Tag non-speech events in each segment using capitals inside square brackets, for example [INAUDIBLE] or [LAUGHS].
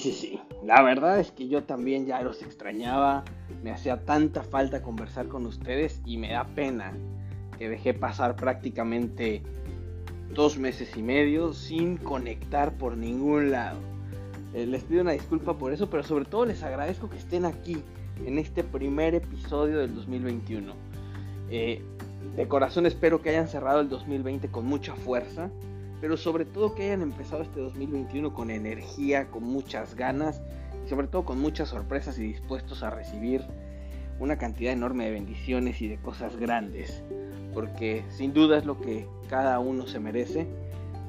sí, sí. La verdad es que yo también ya los extrañaba. Me hacía tanta falta conversar con ustedes y me da pena que dejé pasar prácticamente dos meses y medio sin conectar por ningún lado. Eh, les pido una disculpa por eso, pero sobre todo les agradezco que estén aquí en este primer episodio del 2021. Eh, de corazón espero que hayan cerrado el 2020 con mucha fuerza, pero sobre todo que hayan empezado este 2021 con energía, con muchas ganas y sobre todo con muchas sorpresas y dispuestos a recibir una cantidad enorme de bendiciones y de cosas grandes, porque sin duda es lo que cada uno se merece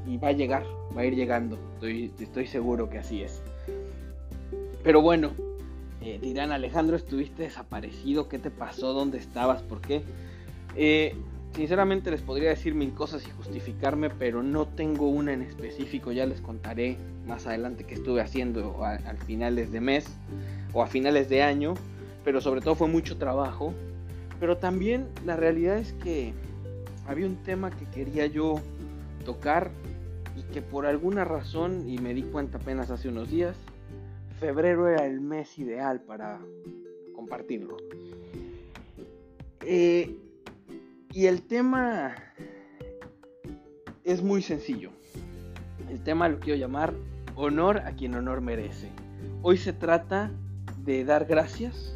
y va a llegar, va a ir llegando, estoy, estoy seguro que así es. Pero bueno, eh, dirán Alejandro, estuviste desaparecido, ¿qué te pasó? ¿Dónde estabas? ¿Por qué? Eh, sinceramente les podría decir mil cosas y justificarme, pero no tengo una en específico, ya les contaré más adelante qué estuve haciendo a, a finales de mes o a finales de año, pero sobre todo fue mucho trabajo. Pero también la realidad es que había un tema que quería yo tocar y que por alguna razón, y me di cuenta apenas hace unos días, febrero era el mes ideal para compartirlo. Eh, y el tema es muy sencillo. El tema lo quiero llamar honor a quien honor merece. Hoy se trata de dar gracias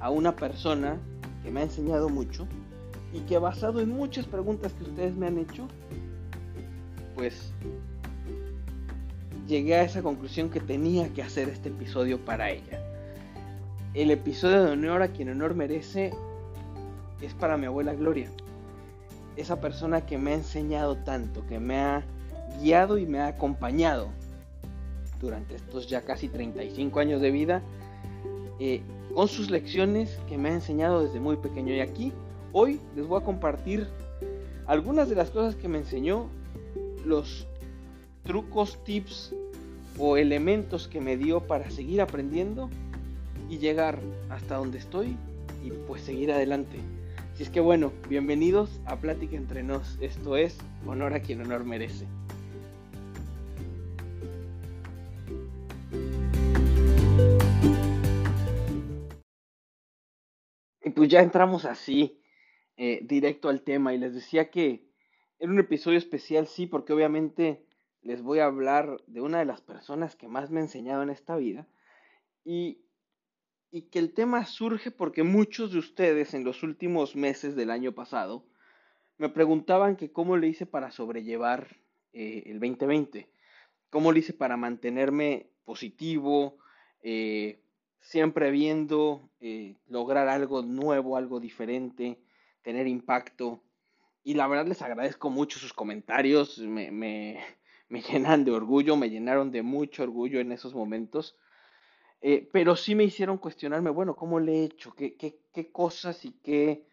a una persona que me ha enseñado mucho y que basado en muchas preguntas que ustedes me han hecho, pues llegué a esa conclusión que tenía que hacer este episodio para ella. El episodio de honor a quien honor merece es para mi abuela Gloria. Esa persona que me ha enseñado tanto, que me ha guiado y me ha acompañado durante estos ya casi 35 años de vida, eh, con sus lecciones que me ha enseñado desde muy pequeño. Y aquí, hoy les voy a compartir algunas de las cosas que me enseñó, los trucos, tips o elementos que me dio para seguir aprendiendo y llegar hasta donde estoy y pues seguir adelante. Así es que bueno, bienvenidos a Plática entre nos. Esto es honor a quien honor merece. Y pues ya entramos así, eh, directo al tema. Y les decía que era un episodio especial, sí, porque obviamente les voy a hablar de una de las personas que más me ha enseñado en esta vida y, y, que el tema surge porque muchos de ustedes en los últimos meses del año pasado me preguntaban que cómo le hice para sobrellevar eh, el 2020, cómo le hice para mantenerme positivo, eh, siempre viendo eh, lograr algo nuevo, algo diferente, tener impacto. Y la verdad les agradezco mucho sus comentarios, me, me, [LAUGHS] me llenan de orgullo, me llenaron de mucho orgullo en esos momentos. Eh, pero sí me hicieron cuestionarme, bueno, ¿cómo le he hecho? ¿Qué, qué, qué cosas y qué,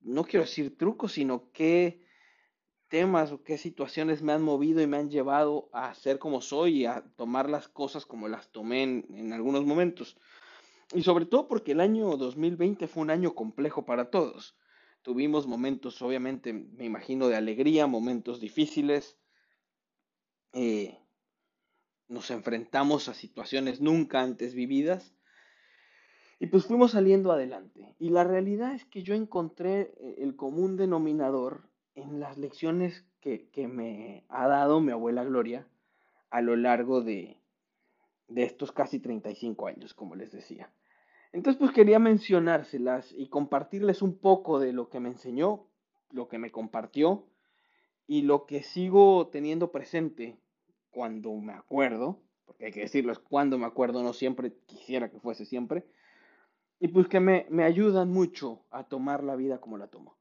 no quiero decir trucos, sino qué temas o qué situaciones me han movido y me han llevado a ser como soy y a tomar las cosas como las tomé en, en algunos momentos. Y sobre todo porque el año 2020 fue un año complejo para todos. Tuvimos momentos, obviamente, me imagino, de alegría, momentos difíciles, eh, nos enfrentamos a situaciones nunca antes vividas y pues fuimos saliendo adelante. Y la realidad es que yo encontré eh, el común denominador en las lecciones que, que me ha dado mi abuela Gloria a lo largo de, de estos casi 35 años, como les decía. Entonces, pues quería mencionárselas y compartirles un poco de lo que me enseñó, lo que me compartió y lo que sigo teniendo presente cuando me acuerdo, porque hay que decirlo, es cuando me acuerdo, no siempre quisiera que fuese siempre, y pues que me, me ayudan mucho a tomar la vida como la tomo.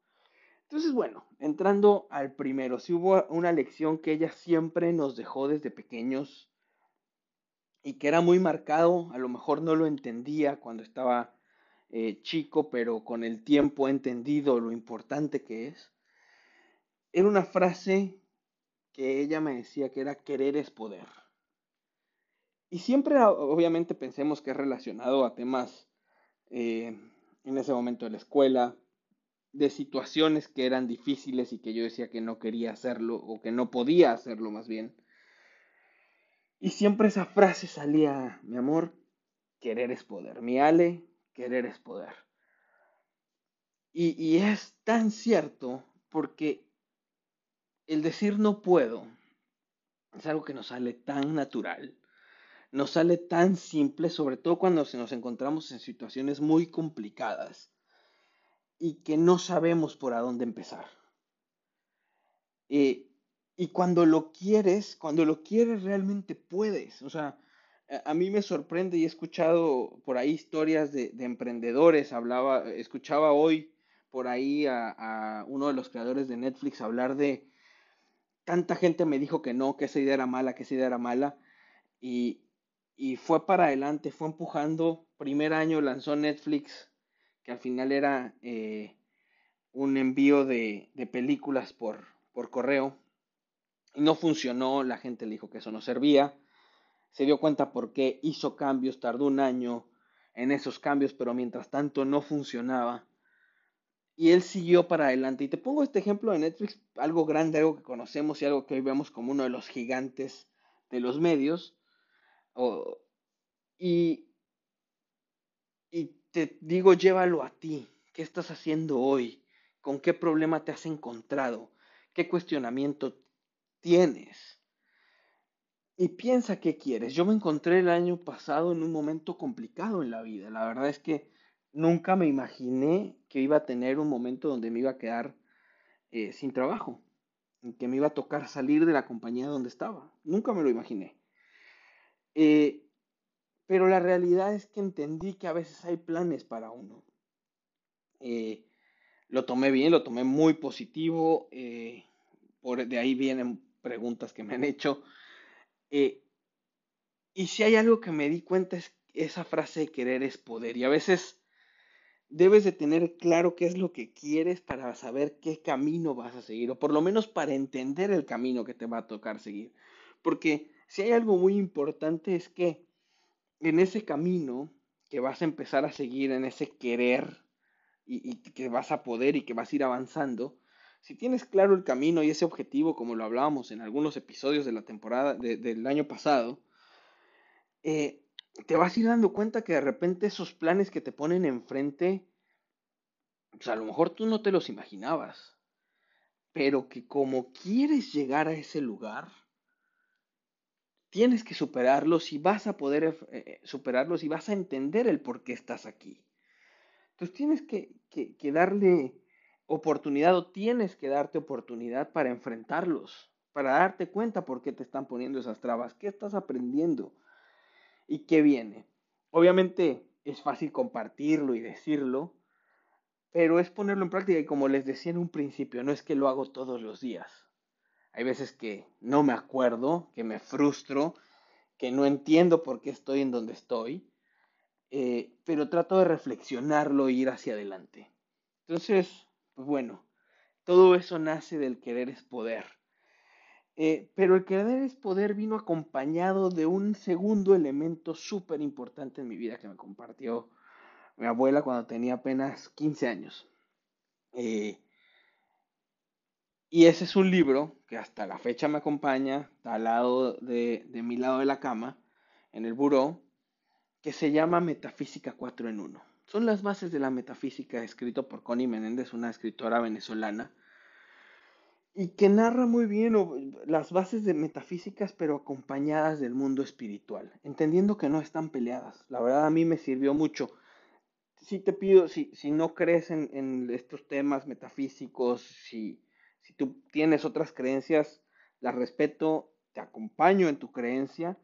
Entonces, bueno, entrando al primero, si hubo una lección que ella siempre nos dejó desde pequeños y que era muy marcado, a lo mejor no lo entendía cuando estaba eh, chico, pero con el tiempo he entendido lo importante que es. Era una frase que ella me decía que era querer es poder. Y siempre, obviamente, pensemos que es relacionado a temas eh, en ese momento de la escuela, de situaciones que eran difíciles y que yo decía que no quería hacerlo o que no podía hacerlo más bien. Y siempre esa frase salía, mi amor, querer es poder. Mi Ale, querer es poder. Y, y es tan cierto porque el decir no puedo es algo que nos sale tan natural, nos sale tan simple, sobre todo cuando nos encontramos en situaciones muy complicadas y que no sabemos por a dónde empezar. Eh, y cuando lo quieres, cuando lo quieres realmente puedes. O sea, a, mí me sorprende y he escuchado por ahí historias de, emprendedores. Hablaba, escuchaba hoy por ahí a, a, uno de los creadores de Netflix hablar de tanta gente me dijo que no, que esa idea era mala, que esa idea era mala. Y, y fue para adelante, fue empujando. Primer año lanzó Netflix, que al final era eh, un envío de, de películas por, por correo. Y no funcionó, la gente le dijo que eso no servía. Se dio cuenta por qué hizo cambios, tardó un año en esos cambios, pero mientras tanto no funcionaba. Y él siguió para adelante. Y te pongo este ejemplo de Netflix, algo grande, algo que conocemos y algo que hoy vemos como uno de los gigantes de los medios y, y te digo, llévalo a ti. ¿Qué estás haciendo hoy? ¿Con qué problema te has encontrado? ¿Qué cuestionamiento tienes? Y piensa qué quieres. Yo me encontré el año pasado en un momento complicado en la vida. La verdad es que nunca me imaginé que iba a tener un momento donde me iba a quedar eh, sin trabajo, que me iba a tocar salir de la compañía donde estaba. Nunca me lo imaginé. Eh, pero la realidad es que entendí que a veces hay planes para uno. Eh, lo tomé bien, lo tomé muy positivo. Por, de ahí vienen preguntas que me han hecho. y si hay algo que me di cuenta es esa frase de querer es poder. Y a veces debes de tener claro qué es lo que quieres para saber qué camino vas a seguir. O por lo menos para entender el camino que te va a tocar seguir. Porque si hay algo muy importante es que en ese camino que vas a empezar a seguir, en ese querer y, que vas a poder y que vas a ir avanzando, si tienes claro el camino y ese objetivo, como lo hablábamos en algunos episodios de la temporada del año pasado, eh, te vas a ir dando cuenta que de repente esos planes que te ponen enfrente, pues a lo mejor tú no te los imaginabas, pero que como quieres llegar a ese lugar, tienes que superarlos y vas a poder eh, eh, superarlos y vas a entender el por qué estás aquí. Entonces tienes que, que, darle oportunidad o tienes que darte oportunidad para enfrentarlos, para darte cuenta por qué te están poniendo esas trabas, qué estás aprendiendo y qué viene. Obviamente es fácil compartirlo y decirlo, pero es ponerlo en práctica y como les decía en un principio, no es que lo hago todos los días. Hay veces que no me acuerdo, que me frustro, que no entiendo por qué estoy en donde estoy, eh, pero trato de reflexionarlo e ir hacia adelante. Entonces, pues bueno, todo eso nace del querer es poder. Eh, pero el querer es poder vino acompañado de un segundo elemento súper importante en mi vida que me compartió mi abuela cuando tenía apenas 15 años. Eh, y ese es un libro que hasta la fecha me acompaña, al lado de, mi lado de la cama, en el buró, que se llama Metafísica 4 en 1. Son las bases de la metafísica escrito por Connie Menéndez, una escritora venezolana, y que narra muy bien las bases de metafísicas, pero acompañadas del mundo espiritual, entendiendo que no están peleadas. La verdad a mí me sirvió mucho. Si te pido, si, si no crees en, en estos temas metafísicos, si, si tú tienes otras creencias, las respeto, te acompaño en tu creencia,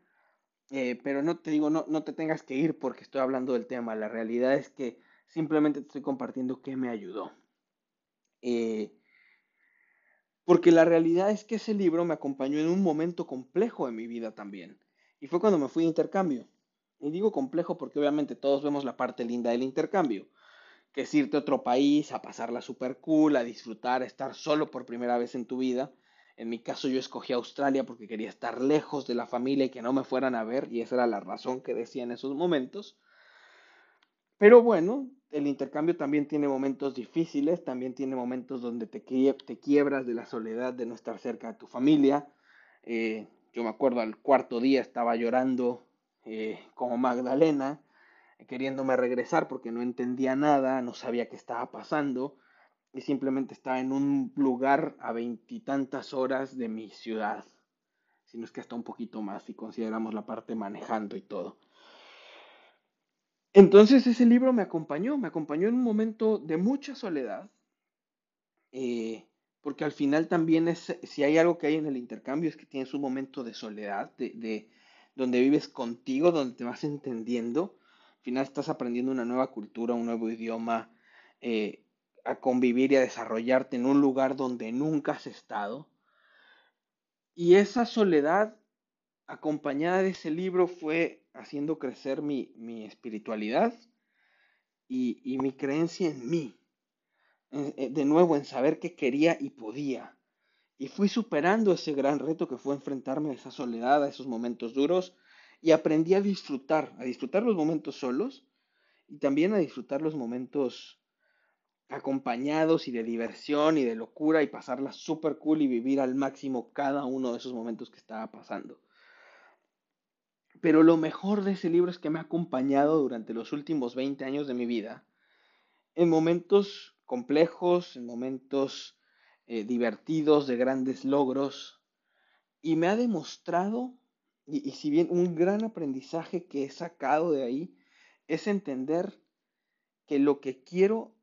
eh, pero no te digo, no, no te tengas que ir porque estoy hablando del tema. La realidad es que simplemente te estoy compartiendo qué me ayudó. Eh, porque la realidad es que ese libro me acompañó en un momento complejo de mi vida también. Y fue cuando me fui de intercambio. Y digo complejo porque obviamente todos vemos la parte linda del intercambio que es irte a otro país, a pasarla super cool, a disfrutar, a estar solo por primera vez en tu vida. En mi caso yo escogí Australia porque quería estar lejos de la familia y que no me fueran a ver, y esa era la razón que decía en esos momentos. Pero bueno, el intercambio también tiene momentos difíciles, también tiene momentos donde te, te quiebras de la soledad de no estar cerca de tu familia, eh, Yo me acuerdo al cuarto día estaba llorando eh, como Magdalena, queriéndome regresar porque no entendía nada, no sabía qué estaba pasando y simplemente estaba en un lugar a veintitantas horas de mi ciudad, si no es que hasta un poquito más si consideramos la parte manejando y todo. Entonces ese libro me acompañó, me acompañó en un momento de mucha soledad, eh, porque al final también es, si hay algo que hay en el intercambio es que tienes un momento de soledad, de, donde vives contigo, donde te vas entendiendo, al final estás aprendiendo una nueva cultura, un nuevo idioma, eh, a convivir y a desarrollarte en un lugar donde nunca has estado. Y esa soledad acompañada de ese libro fue haciendo crecer mi, espiritualidad y, mi creencia en mí. Eh, de nuevo, en saber que quería y podía. Y fui superando ese gran reto que fue enfrentarme a esa soledad, a esos momentos duros, y aprendí a disfrutar, a disfrutar los momentos solos y también a disfrutar los momentos acompañados y de diversión y de locura y pasarla súper cool y vivir al máximo cada uno de esos momentos que estaba pasando. Pero lo mejor de ese libro es que me ha acompañado durante los últimos 20 años de mi vida, en momentos complejos, en momentos eh, divertidos, de grandes logros, y me ha demostrado, y si bien un gran aprendizaje que he sacado de ahí, es entender que lo que quiero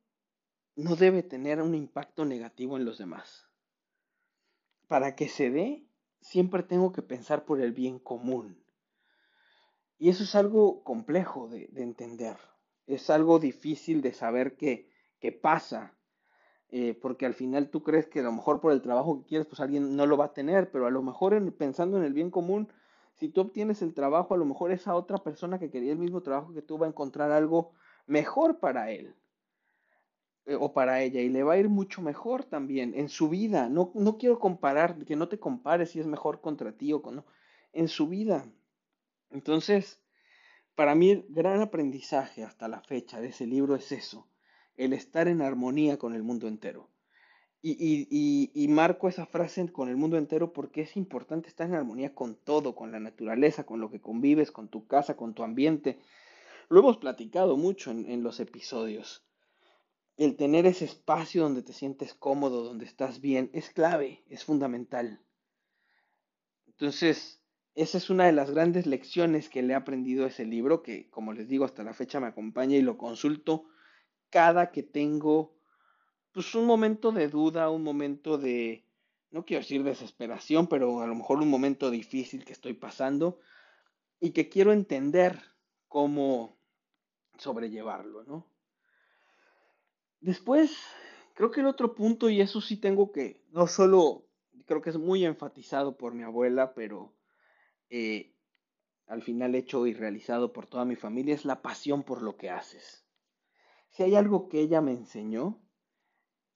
no debe tener un impacto negativo en los demás. Para que se dé, siempre tengo que pensar por el bien común. Y eso es algo complejo de, entender. Es algo difícil de saber qué pasa. Eh, porque al final tú crees que a lo mejor por el trabajo que quieres, pues alguien no lo va a tener, pero a lo mejor pensando en el bien común, si tú obtienes el trabajo, a lo mejor esa otra persona que quería el mismo trabajo que tú va a encontrar algo mejor para él. Eh, o para ella y le va a ir mucho mejor también en su vida. No, no quiero comparar, que no te compares si es mejor contra ti o con no, en su vida. Entonces, para mí el gran aprendizaje hasta la fecha de ese libro es eso, el estar en armonía con el mundo entero. Y, y, y, marco esa frase con el mundo entero porque es importante estar en armonía con todo, con la naturaleza, con lo que convives, con tu casa, con tu ambiente. Lo hemos platicado mucho en los episodios el tener ese espacio donde te sientes cómodo, donde estás bien, es clave, es fundamental. Entonces, esa es una de las grandes lecciones que le he aprendido ese libro, que como les digo, hasta la fecha me acompaña y lo consulto cada que tengo pues un momento de duda, un momento de, no quiero decir desesperación, pero a lo mejor un momento difícil que estoy pasando y que quiero entender cómo sobrellevarlo, ¿no? Después, creo que el otro punto, y eso sí tengo que, no solo, creo que es muy enfatizado por mi abuela, pero eh, al final hecho y realizado por toda mi familia, es la pasión por lo que haces. Si hay algo que ella me enseñó,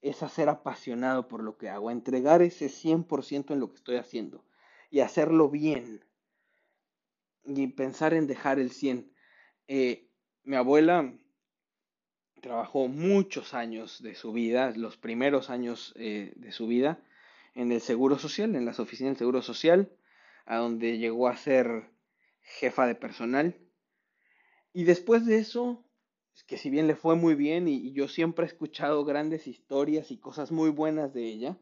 es a ser apasionado por lo que hago, a entregar ese 100% en lo que estoy haciendo y hacerlo bien y pensar en dejar el 100. Eh, mi abuela trabajó muchos años de su vida, los primeros años eh, de su vida, en el Seguro Social, en las oficinas del Seguro Social, a donde llegó a ser jefa de personal. Y después de eso, que si bien le fue muy bien y, yo siempre he escuchado grandes historias y cosas muy buenas de ella,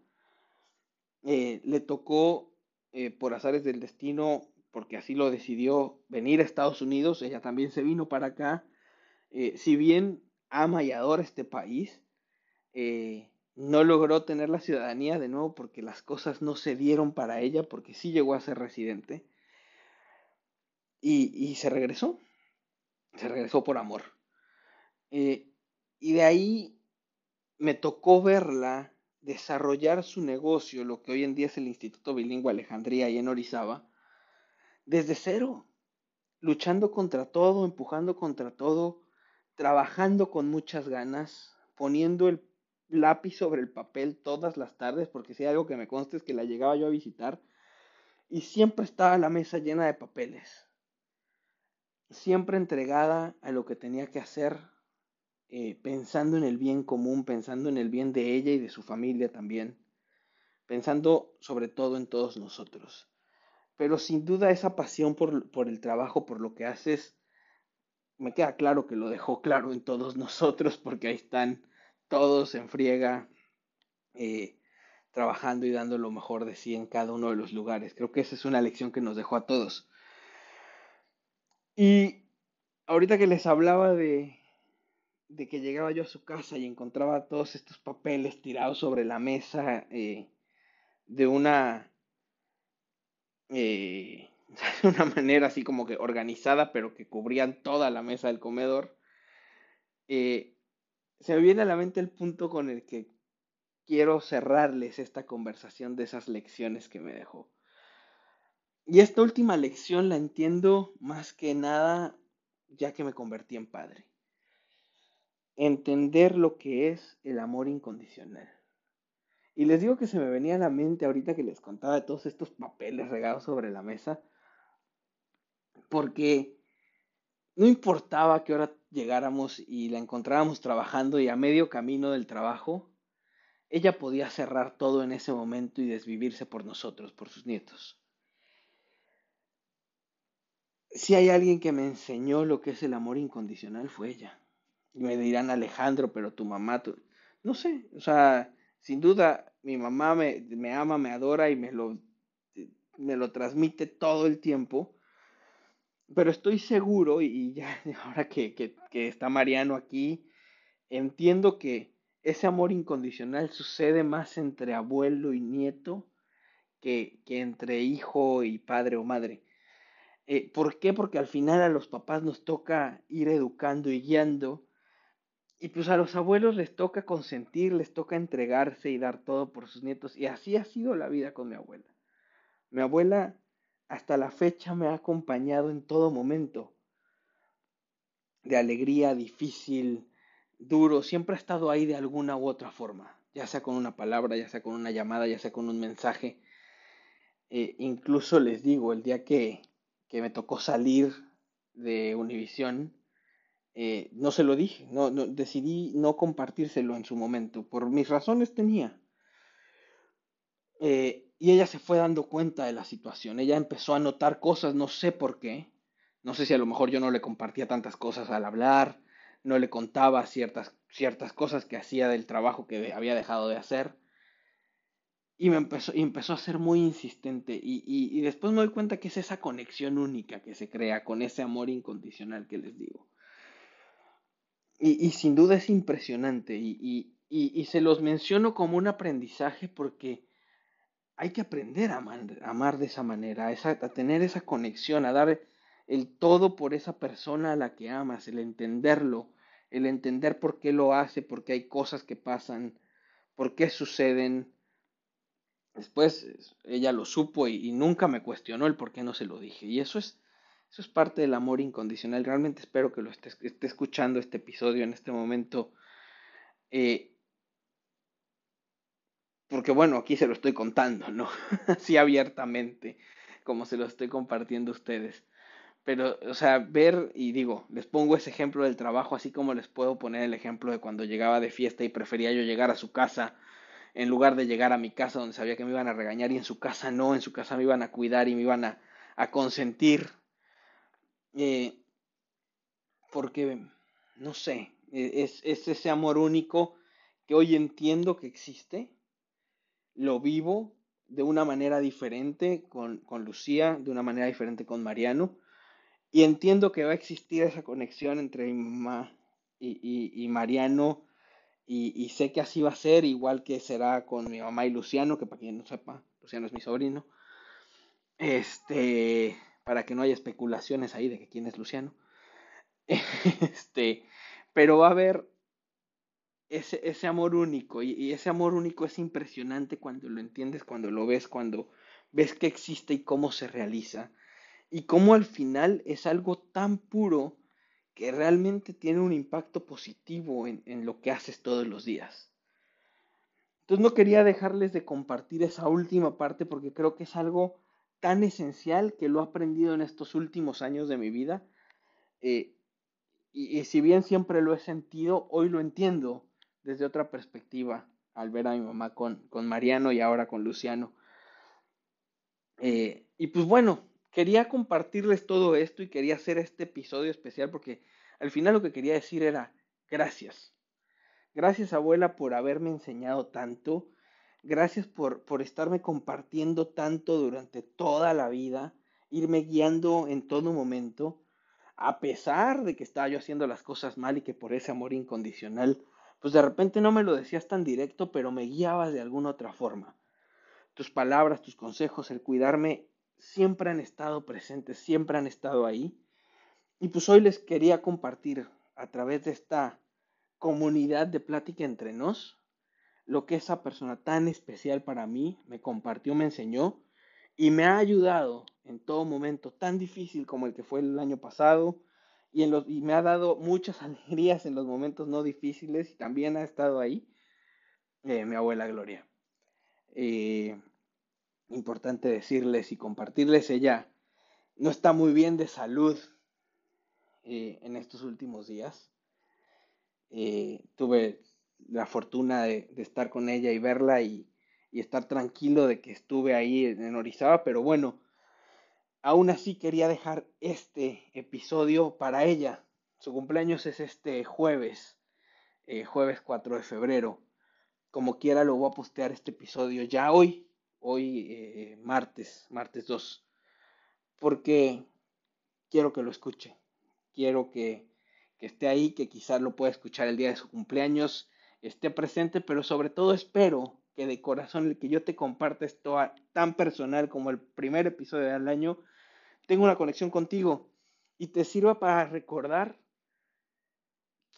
eh, le tocó, eh, por azares del destino, porque así lo decidió, venir a Estados Unidos, ella también se vino para acá. si bien ama y adora este país. Eh, no logró tener la ciudadanía de nuevo porque las cosas no se dieron para ella, porque sí llegó a ser residente. Y, se regresó. Se regresó por amor. Eh, y de ahí me tocó verla desarrollar su negocio, lo que hoy en día es el Instituto Bilingüe Alejandría y en Orizaba, desde cero, luchando contra todo, empujando contra todo, trabajando con muchas ganas, poniendo el lápiz sobre el papel todas las tardes, porque si hay algo que me consta es que la llegaba yo a visitar y siempre estaba la mesa llena de papeles, siempre entregada a lo que tenía que hacer, eh, pensando en el bien común, pensando en el bien de ella y de su familia también, pensando sobre todo en todos nosotros. pero sin duda esa pasión por, por el trabajo, por lo que haces, me queda claro que lo dejó claro en todos [LAUGHS] nosotros, porque ahí están todos en friega, eh, trabajando y dando lo mejor de sí en cada uno de los lugares. Creo que esa es una lección que nos dejó a todos. Y ahorita que les hablaba de, que llegaba yo a su casa y encontraba todos estos papeles tirados sobre la mesa eh, de una eh, [LAUGHS] de una manera así como que organizada, pero que cubrían toda la mesa del comedor, se me viene a la mente el punto con el que quiero cerrarles esta conversación de esas lecciones que me dejó. Y esta última lección la entiendo más que nada ya que me convertí en padre. Entender lo que es el amor incondicional. Y les digo que se me venía a la mente ahorita que les contaba de todos estos papeles regados sobre la mesa, porque no importaba que ahora llegáramos y la encontrábamos trabajando y a medio camino del trabajo, ella podía cerrar todo en ese momento y desvivirse por nosotros, por sus nietos. Si hay alguien que me enseñó lo que es el amor incondicional, fue ella. Y me dirán, Alejandro, pero tu mamá, no sé, o sea, sin duda mi mamá me, me ama, me adora y me lo, me lo transmite todo el tiempo. Pero estoy seguro, y ya [LAUGHS] ahora que, que, está Mariano aquí, entiendo que ese amor incondicional sucede más entre abuelo y nieto que, que entre hijo y padre o madre. Eh, ¿Por qué? Porque al final a los papás nos toca ir educando y guiando. Y pues a los abuelos les toca consentir, les toca entregarse y dar todo por sus nietos. Y así ha sido la vida con mi abuela. Mi abuela hasta la fecha me ha acompañado en todo momento. De alegría, difícil, duro, siempre ha estado ahí de alguna u otra forma. Ya sea con una palabra, ya sea con una llamada, ya sea con un mensaje. Eh, incluso les digo, el día que, que me tocó salir de Univisión, eh, no se lo dije, no, decidí no compartírselo en su momento, por mis razones tenía. Eh, y ella se fue dando cuenta de la situación, ella empezó a notar cosas, no sé por qué, no sé si a lo mejor yo no le compartía tantas cosas al hablar, no le contaba ciertas, ciertas cosas que hacía del trabajo que había dejado de hacer. Y me empezó, y empezó a ser muy insistente. Y, y, después me doy cuenta que es esa conexión única que se crea con ese amor incondicional que les digo. Y, y sin duda es impresionante. Y, y, se los menciono como un aprendizaje porque hay que aprender a amar, de esa manera, a, tener esa conexión, a dar el todo por esa persona a la que amas, el entenderlo, el entender por qué lo hace, por qué hay cosas que pasan, por qué suceden Después ella lo supo y, nunca me cuestionó el por qué no se lo dije. Y eso es, eso es parte del amor incondicional. Realmente espero que lo esté, esté escuchando este episodio en este momento. Eh, porque bueno, aquí se lo estoy contando, ¿no? [LAUGHS] Así abiertamente, como se lo estoy compartiendo a ustedes. Pero, o sea, ver, y digo, les pongo ese ejemplo del trabajo, así como les puedo poner el ejemplo de cuando llegaba de fiesta y prefería yo llegar a su casa en lugar de llegar a mi casa donde sabía que me iban a regañar y en su casa no, en su casa me iban a cuidar y me iban a, consentir. Eh, porque, no sé, e, es, es, ese amor único que hoy entiendo que existe, lo vivo de una manera diferente con, con Lucía, de una manera diferente con Mariano, y entiendo que va a existir esa conexión entre mi mamá y, y, y Mariano y, sé que así va a ser, igual que será con mi mamá y Luciano, que para quien no sepa, Luciano es mi sobrino. Este, para que no haya especulaciones ahí de que quién es Luciano. [LAUGHS] Este, pero va a haber ese, ese amor único, y, y ese amor único es impresionante cuando lo entiendes, cuando lo ves, cuando ves que existe y cómo se realiza. Y cómo al final es algo tan puro que realmente tiene un impacto positivo en, lo que haces todos los días. Entonces no quería dejarles de compartir esa última parte porque creo que es algo tan esencial que lo he aprendido en estos últimos años de mi vida. Eh, y, si bien siempre lo he sentido, hoy lo entiendo desde otra perspectiva al ver a mi mamá con, con Mariano y ahora con Luciano. Eh, y pues bueno, quería compartirles todo esto y quería hacer este episodio especial porque al final lo que quería decir era gracias. Gracias abuela por haberme enseñado tanto. Gracias por, por estarme compartiendo tanto durante toda la vida, irme guiando en todo momento, a pesar de que estaba yo haciendo las cosas mal y que por ese amor incondicional, pues de repente no me lo decías tan directo, pero me guiabas de alguna otra forma. Tus palabras, tus consejos, el cuidarme siempre han estado presentes, siempre han estado ahí. Y pues hoy les quería compartir a través de esta comunidad de plática entre nos lo que esa persona tan especial para mí me compartió, me enseñó y me ha ayudado en todo momento tan difícil como el que fue el año pasado y, en los, y me ha dado muchas [LAUGHS] alegrías en los momentos no difíciles y también ha estado ahí eh, mi abuela Gloria. Eh, importante decirles y compartirles, ella no está muy bien de salud eh, en estos últimos días. Tuve la fortuna de, estar con ella y verla y, estar tranquilo de que estuve ahí en Orizaba, pero bueno, aún así quería dejar este episodio para ella. Su cumpleaños es este jueves, eh, jueves 4 de febrero. Como quiera lo voy a postear este episodio ya hoy, hoy eh, martes, martes 2, porque quiero que lo escuche, quiero que, que esté ahí, que quizás lo pueda escuchar el día de su cumpleaños, esté presente, pero sobre todo espero que de corazón el que yo te comparta esto tan personal como el primer episodio del año, tenga una conexión contigo y te sirva para recordar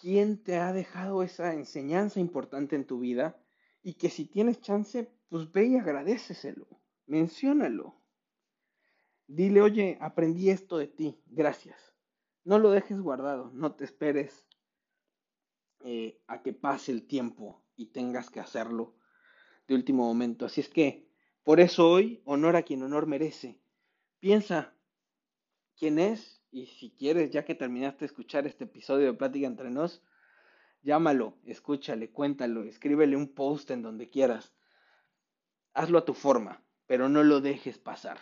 quién te ha dejado esa enseñanza importante en tu vida y que si tienes chance, pues ve y agradeceselo, menciónalo. Dile, oye, aprendí esto de ti, gracias. No lo dejes guardado, no te esperes eh, a que pase el tiempo y tengas que hacerlo de último momento. Así es que, por eso hoy, honor a quien honor merece. Piensa quién es y si quieres, ya que terminaste de escuchar este episodio de Plática entre nos, Llámalo, escúchale, cuéntalo, escríbele un post en donde quieras. Hazlo a tu forma, pero no lo dejes pasar.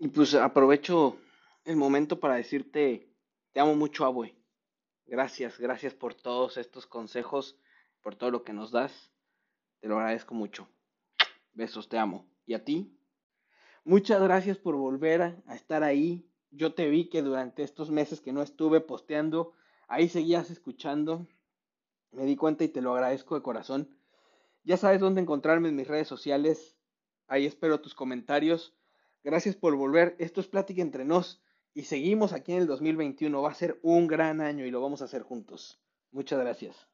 Y pues aprovecho el momento para decirte, te amo mucho, abue. Gracias, gracias por todos estos consejos, por todo lo que nos das. Te lo agradezco mucho. Besos, te amo. ¿Y a ti? Muchas gracias por volver a estar ahí. Yo te vi que durante estos meses que no estuve posteando, Ahí seguías escuchando. Me di cuenta y te lo agradezco de corazón. Ya sabes dónde encontrarme en mis redes sociales. Ahí espero tus comentarios. Gracias por volver. Esto es Plática entre nos. Y seguimos aquí en el 2021. Va a ser un gran año y lo vamos a hacer juntos. Muchas gracias.